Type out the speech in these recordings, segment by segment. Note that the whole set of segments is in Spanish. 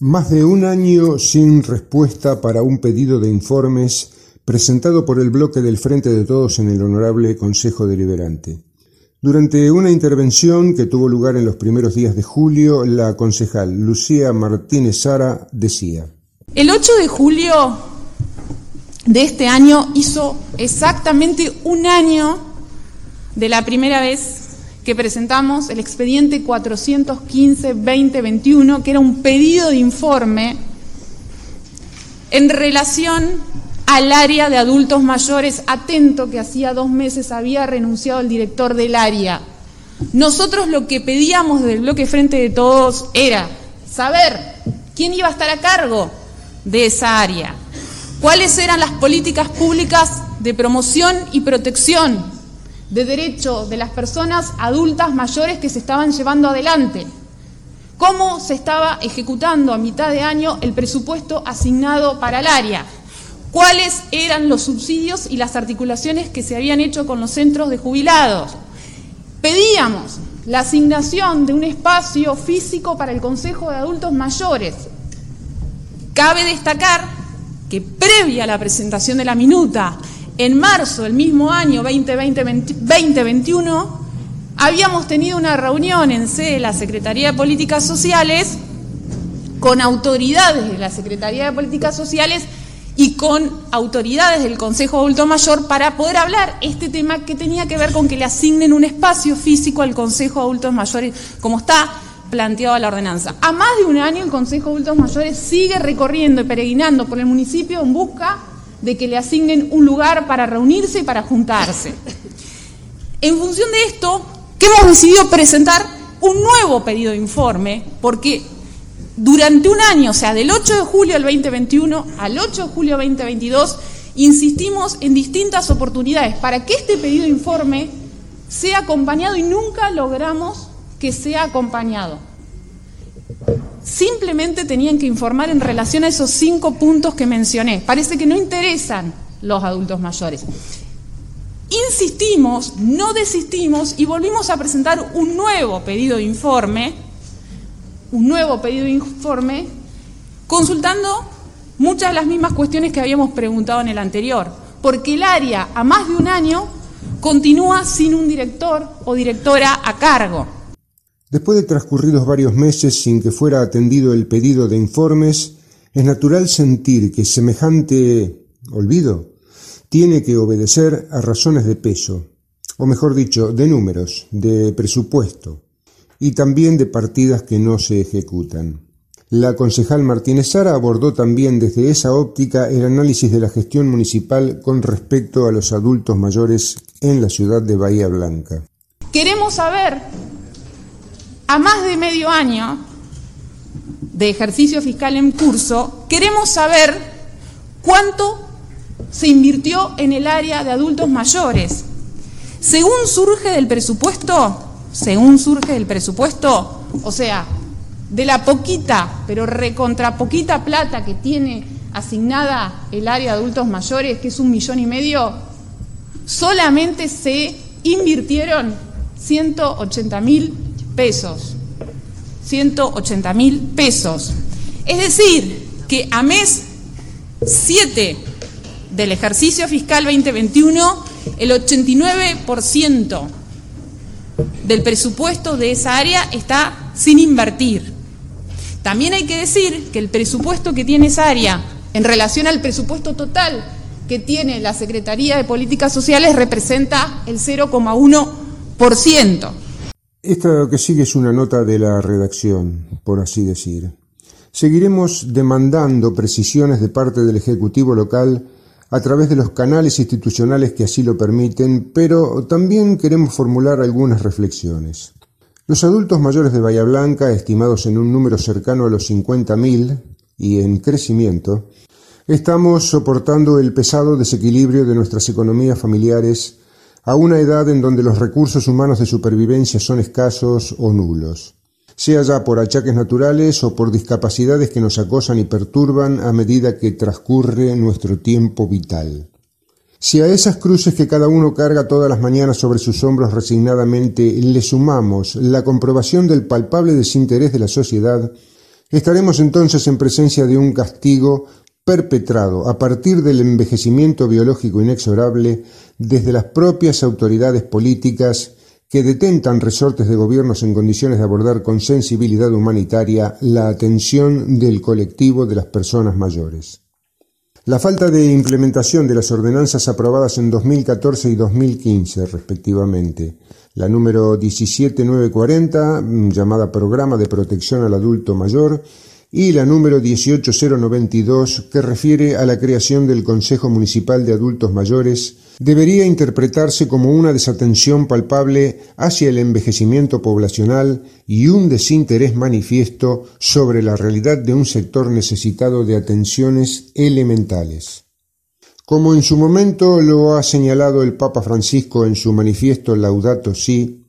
Más de un año sin respuesta para un pedido de informes presentado por el bloque del Frente de Todos en el Honorable Consejo Deliberante. Durante una intervención que tuvo lugar en los primeros días de julio, la concejal Lucía Martínez Sara decía. El 8 de julio de este año hizo exactamente un año de la primera vez que presentamos el expediente 415-2021, que era un pedido de informe en relación al área de adultos mayores, atento que hacía dos meses había renunciado el director del área. Nosotros lo que pedíamos del bloque Frente de Todos era saber quién iba a estar a cargo de esa área, cuáles eran las políticas públicas de promoción y protección de derecho de las personas adultas mayores que se estaban llevando adelante. Cómo se estaba ejecutando a mitad de año el presupuesto asignado para el área. Cuáles eran los subsidios y las articulaciones que se habían hecho con los centros de jubilados. Pedíamos la asignación de un espacio físico para el Consejo de Adultos Mayores. Cabe destacar que previa a la presentación de la minuta en marzo del mismo año 2020-2021, habíamos tenido una reunión en sede de la Secretaría de Políticas Sociales con autoridades de la Secretaría de Políticas Sociales y con autoridades del Consejo Adulto Mayor para poder hablar este tema que tenía que ver con que le asignen un espacio físico al Consejo de Adultos Mayores, como está planteado la ordenanza. A más de un año el Consejo de Adultos Mayores sigue recorriendo y peregrinando por el municipio en busca de que le asignen un lugar para reunirse y para juntarse. En función de esto, que hemos decidido presentar un nuevo pedido de informe, porque durante un año, o sea, del 8 de julio del 2021 al 8 de julio del 2022, insistimos en distintas oportunidades para que este pedido de informe sea acompañado y nunca logramos que sea acompañado. Simplemente tenían que informar en relación a esos cinco puntos que mencioné. Parece que no interesan los adultos mayores. Insistimos, no desistimos y volvimos a presentar un nuevo pedido de informe, un nuevo pedido de informe, consultando muchas de las mismas cuestiones que habíamos preguntado en el anterior, porque el área a más de un año continúa sin un director o directora a cargo. Después de transcurridos varios meses sin que fuera atendido el pedido de informes, es natural sentir que semejante olvido tiene que obedecer a razones de peso, o mejor dicho, de números, de presupuesto, y también de partidas que no se ejecutan. La concejal Martínez Sara abordó también desde esa óptica el análisis de la gestión municipal con respecto a los adultos mayores en la ciudad de Bahía Blanca. Queremos saber a más de medio año de ejercicio fiscal en curso, queremos saber cuánto se invirtió en el área de adultos mayores. Según surge del presupuesto, según surge del presupuesto, o sea, de la poquita, pero recontra poquita plata que tiene asignada el área de adultos mayores, que es un millón y medio, solamente se invirtieron 180 mil pesos. 180 mil pesos. Es decir, que a mes 7 del ejercicio fiscal 2021, el 89% del presupuesto de esa área está sin invertir. También hay que decir que el presupuesto que tiene esa área en relación al presupuesto total que tiene la Secretaría de Políticas Sociales representa el 0,1%. Esta que sigue es una nota de la redacción, por así decir. Seguiremos demandando precisiones de parte del Ejecutivo local a través de los canales institucionales que así lo permiten, pero también queremos formular algunas reflexiones. Los adultos mayores de Bahía Blanca, estimados en un número cercano a los 50.000 y en crecimiento, estamos soportando el pesado desequilibrio de nuestras economías familiares a una edad en donde los recursos humanos de supervivencia son escasos o nulos, sea ya por achaques naturales o por discapacidades que nos acosan y perturban a medida que transcurre nuestro tiempo vital. Si a esas cruces que cada uno carga todas las mañanas sobre sus hombros resignadamente le sumamos la comprobación del palpable desinterés de la sociedad, estaremos entonces en presencia de un castigo perpetrado a partir del envejecimiento biológico inexorable desde las propias autoridades políticas que detentan resortes de gobiernos en condiciones de abordar con sensibilidad humanitaria la atención del colectivo de las personas mayores. La falta de implementación de las ordenanzas aprobadas en 2014 y 2015, respectivamente, la número 17940, mm, llamada Programa de Protección al Adulto Mayor, y la número 18092, que refiere a la creación del Consejo Municipal de Adultos Mayores, debería interpretarse como una desatención palpable hacia el envejecimiento poblacional y un desinterés manifiesto sobre la realidad de un sector necesitado de atenciones elementales. Como en su momento lo ha señalado el Papa Francisco en su manifiesto Laudato Si,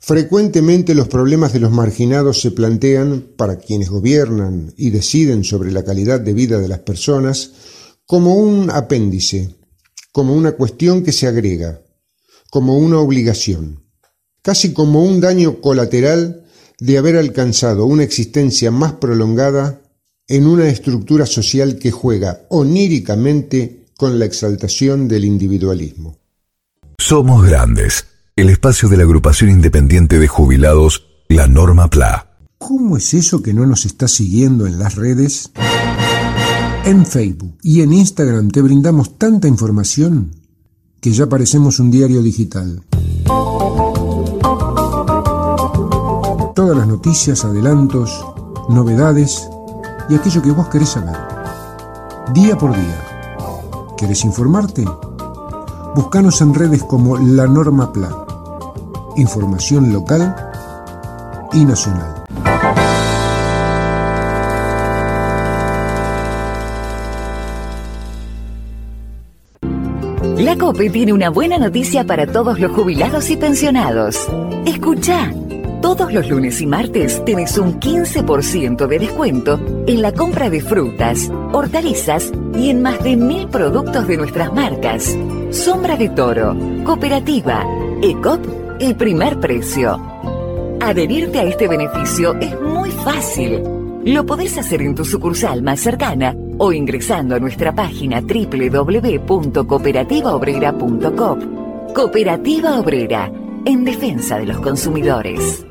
frecuentemente los problemas de los marginados se plantean, para quienes gobiernan y deciden sobre la calidad de vida de las personas, como un apéndice, como una cuestión que se agrega, como una obligación, casi como un daño colateral de haber alcanzado una existencia más prolongada en una estructura social que juega oníricamente con la exaltación del individualismo. Somos grandes, el espacio de la agrupación independiente de jubilados, la Norma PLA. ¿Cómo es eso que no nos está siguiendo en las redes? En Facebook y en Instagram te brindamos tanta información que ya parecemos un diario digital. Todas las noticias, adelantos, novedades y aquello que vos querés saber. Día por día. ¿Querés informarte? Búscanos en redes como La Norma Pla. Información local y nacional. La COPE tiene una buena noticia para todos los jubilados y pensionados. Escucha. Todos los lunes y martes tenés un 15% de descuento en la compra de frutas, hortalizas y en más de mil productos de nuestras marcas. Sombra de Toro, Cooperativa, ECOP, el primer precio. Adherirte a este beneficio es muy fácil. Lo podés hacer en tu sucursal más cercana o ingresando a nuestra página www.cooperativaobrera.com. Cooperativa Obrera, en defensa de los consumidores.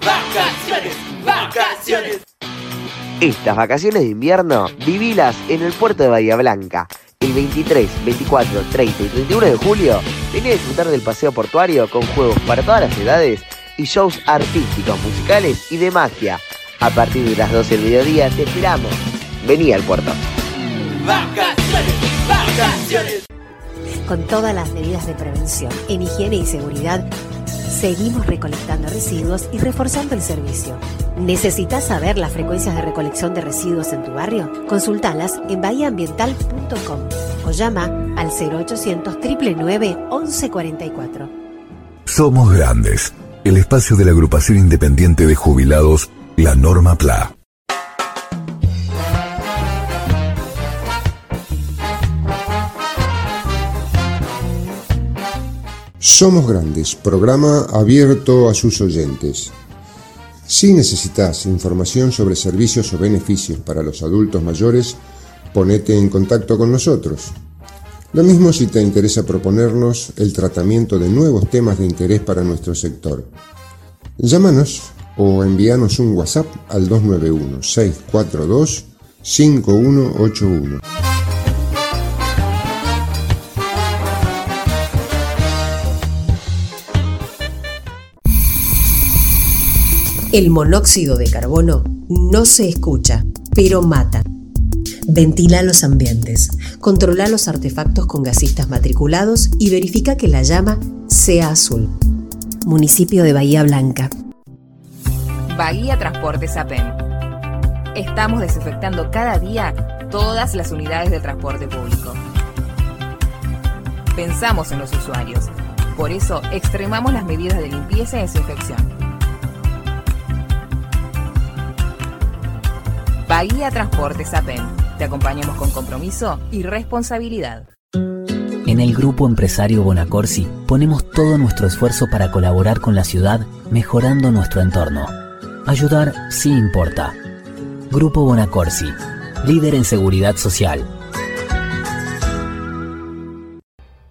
Vacaciones, vacaciones. Estas vacaciones de invierno, vivilas en el puerto de Bahía Blanca. El 23, 24, 30 y 31 de julio, vení a disfrutar del paseo portuario con juegos para todas las edades y shows artísticos, musicales y de magia. A partir de las 12 del mediodía te esperamos. Vení al puerto. Con todas las medidas de prevención en higiene y seguridad, seguimos recolectando residuos y reforzando el servicio. ¿Necesitas saber las frecuencias de recolección de residuos en tu barrio? Consultalas en bahiaambiental.com o llama al 0800 999 1144. Somos grandes, el espacio de la agrupación independiente de jubilados, la Norma PLA. Somos Grandes, programa abierto a sus oyentes. Si necesitas información sobre servicios o beneficios para los adultos mayores, ponete en contacto con nosotros. Lo mismo si te interesa proponernos el tratamiento de nuevos temas de interés para nuestro sector. Llámanos o envíanos un WhatsApp al 291-642-5181. El monóxido de carbono no se escucha, pero mata. Ventila los ambientes, controla los artefactos con gasistas matriculados y verifica que la llama sea azul. Municipio de Bahía Blanca. Bahía Transportes APEM. Estamos desinfectando cada día todas las unidades de transporte público. Pensamos en los usuarios. Por eso extremamos las medidas de limpieza y desinfección. Bahía Transportes APEM. Te acompañamos con compromiso y responsabilidad. En el Grupo Empresario Bonacorsi ponemos todo nuestro esfuerzo para colaborar con la ciudad mejorando nuestro entorno. Ayudar sí importa. Grupo Bonacorsi, líder en seguridad social.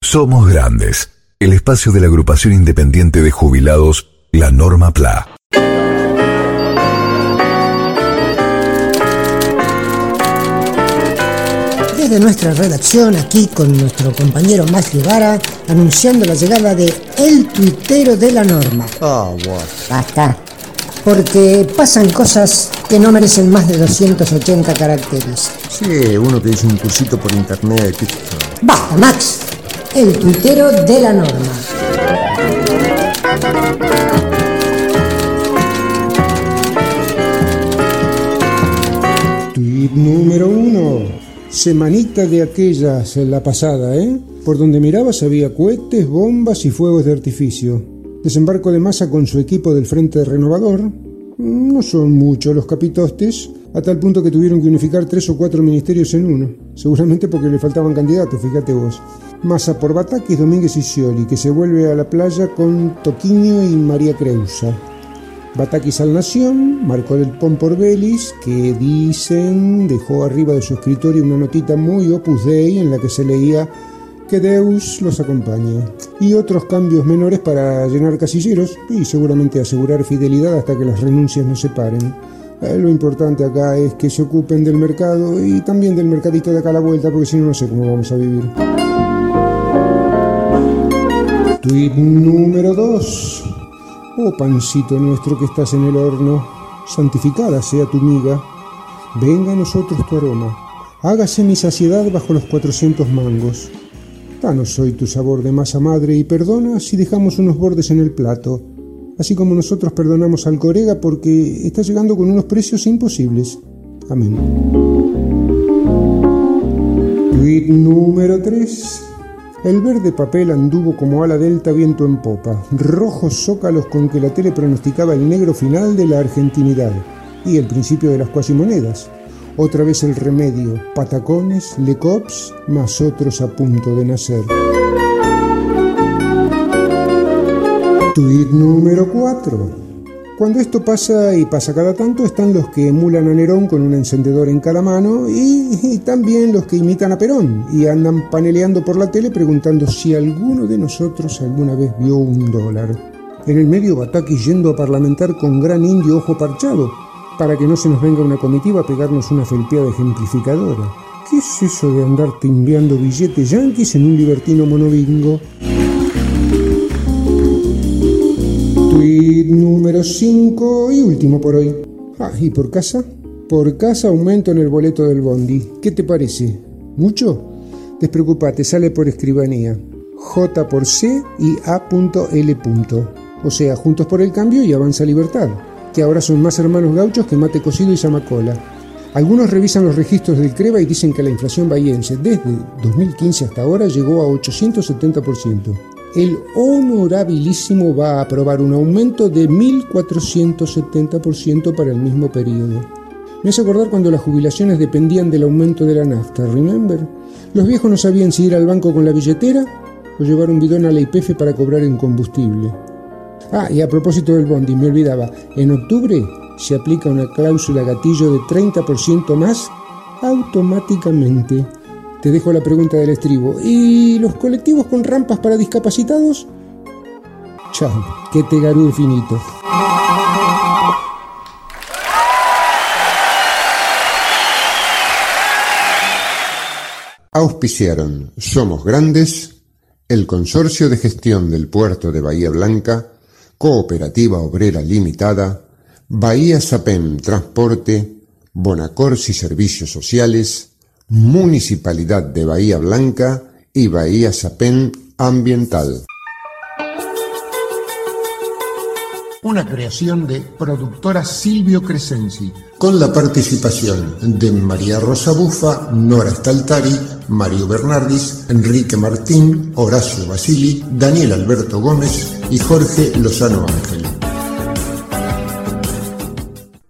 Somos Grandes, el espacio de la agrupación independiente de jubilados, la Norma PLA. De nuestra redacción, aquí con nuestro compañero Matthew Vara, anunciando la llegada de El Tuitero de la Norma. Ah, bueno. Basta. Porque pasan cosas que no merecen más de 280 caracteres. Sí, uno que hizo un cursito por internet. Basta, Max. El Tuitero de la Norma. Tweet número uno. Semanita de aquellas, la pasada, ¿eh? Por donde mirabas había cohetes, bombas y fuegos de artificio. Desembarco de masa con su equipo del Frente Renovador. No son muchos los capitostes, a tal punto que tuvieron que unificar tres o cuatro ministerios en uno. Seguramente porque le faltaban candidatos, fíjate vos. Masa por Batakis, Domínguez y Scioli, que se vuelve a la playa con Toquinho y María Creusa. Batakis al Nación, Marco del Pon por Belis, que dicen dejó arriba de su escritorio una notita muy opus dei en la que se leía que Deus los acompañe. Y otros cambios menores para llenar casilleros y seguramente asegurar fidelidad hasta que las renuncias no se paren. Eh, lo importante acá es que se ocupen del mercado y también del mercadito de acá a la vuelta, porque si no, no sé cómo vamos a vivir. Tweet número 2. Oh pancito nuestro que estás en el horno, santificada sea tu miga, venga a nosotros tu aroma, hágase mi saciedad bajo los cuatrocientos mangos. Danos hoy tu sabor de masa madre y perdona si dejamos unos bordes en el plato, así como nosotros perdonamos al corega porque está llegando con unos precios imposibles. Amén. Tweet número 3. El verde papel anduvo como ala delta viento en popa, rojos zócalos con que la tele pronosticaba el negro final de la argentinidad y el principio de las cuasimonedas. Otra vez el remedio, patacones, lecops, más otros a punto de nacer. Tweet número 4. Cuando esto pasa y pasa cada tanto, están los que emulan a Nerón con un encendedor en cada mano y, también los que imitan a Perón y andan paneleando por la tele preguntando si alguno de nosotros alguna vez vio un dólar. En el medio Bataki yendo a parlamentar con gran indio ojo parchado para que no se nos venga una comitiva a pegarnos una felpeada ejemplificadora. ¿Qué es eso de andar timbeando billetes yanquis en un libertino monobingo? Número 5 y último por hoy. Ah, ¿y por casa? Por casa aumento en el boleto del bondi. ¿Qué te parece? ¿Mucho? Despreocupate, sale por escribanía. J por C y A.L. O sea, juntos por el cambio y avanza libertad, que ahora son más hermanos gauchos que mate cocido y zamacola. Algunos revisan los registros del CREVA y dicen que la inflación bahiense desde 2015 hasta ahora llegó a 870% el honorabilísimo va a aprobar un aumento de 1.470% para el mismo periodo. Me hace acordar cuando las jubilaciones dependían del aumento de la nafta, ¿remember? Los viejos no sabían si ir al banco con la billetera o llevar un bidón a la IPF para cobrar en combustible. Ah, y a propósito del bondi, me olvidaba, en octubre se aplica una cláusula gatillo de 30% más automáticamente. Te dejo la pregunta del estribo. ¿Y los colectivos con rampas para discapacitados? Chao, que te garú finito. Auspiciaron Somos Grandes, el Consorcio de Gestión del Puerto de Bahía Blanca, Cooperativa Obrera Limitada, Bahía Sapem Transporte, Bonacorsi Servicios Sociales, Municipalidad de Bahía Blanca y Bahía Sapem Ambiental. Una creación de productora Silvio Crescenzi. Con la participación de María Rosa Bufa, Nora Staltari, Mario Bernardis, Enrique Martín, Horacio Basili, Daniel Alberto Gómez y Jorge Lozano Ángel.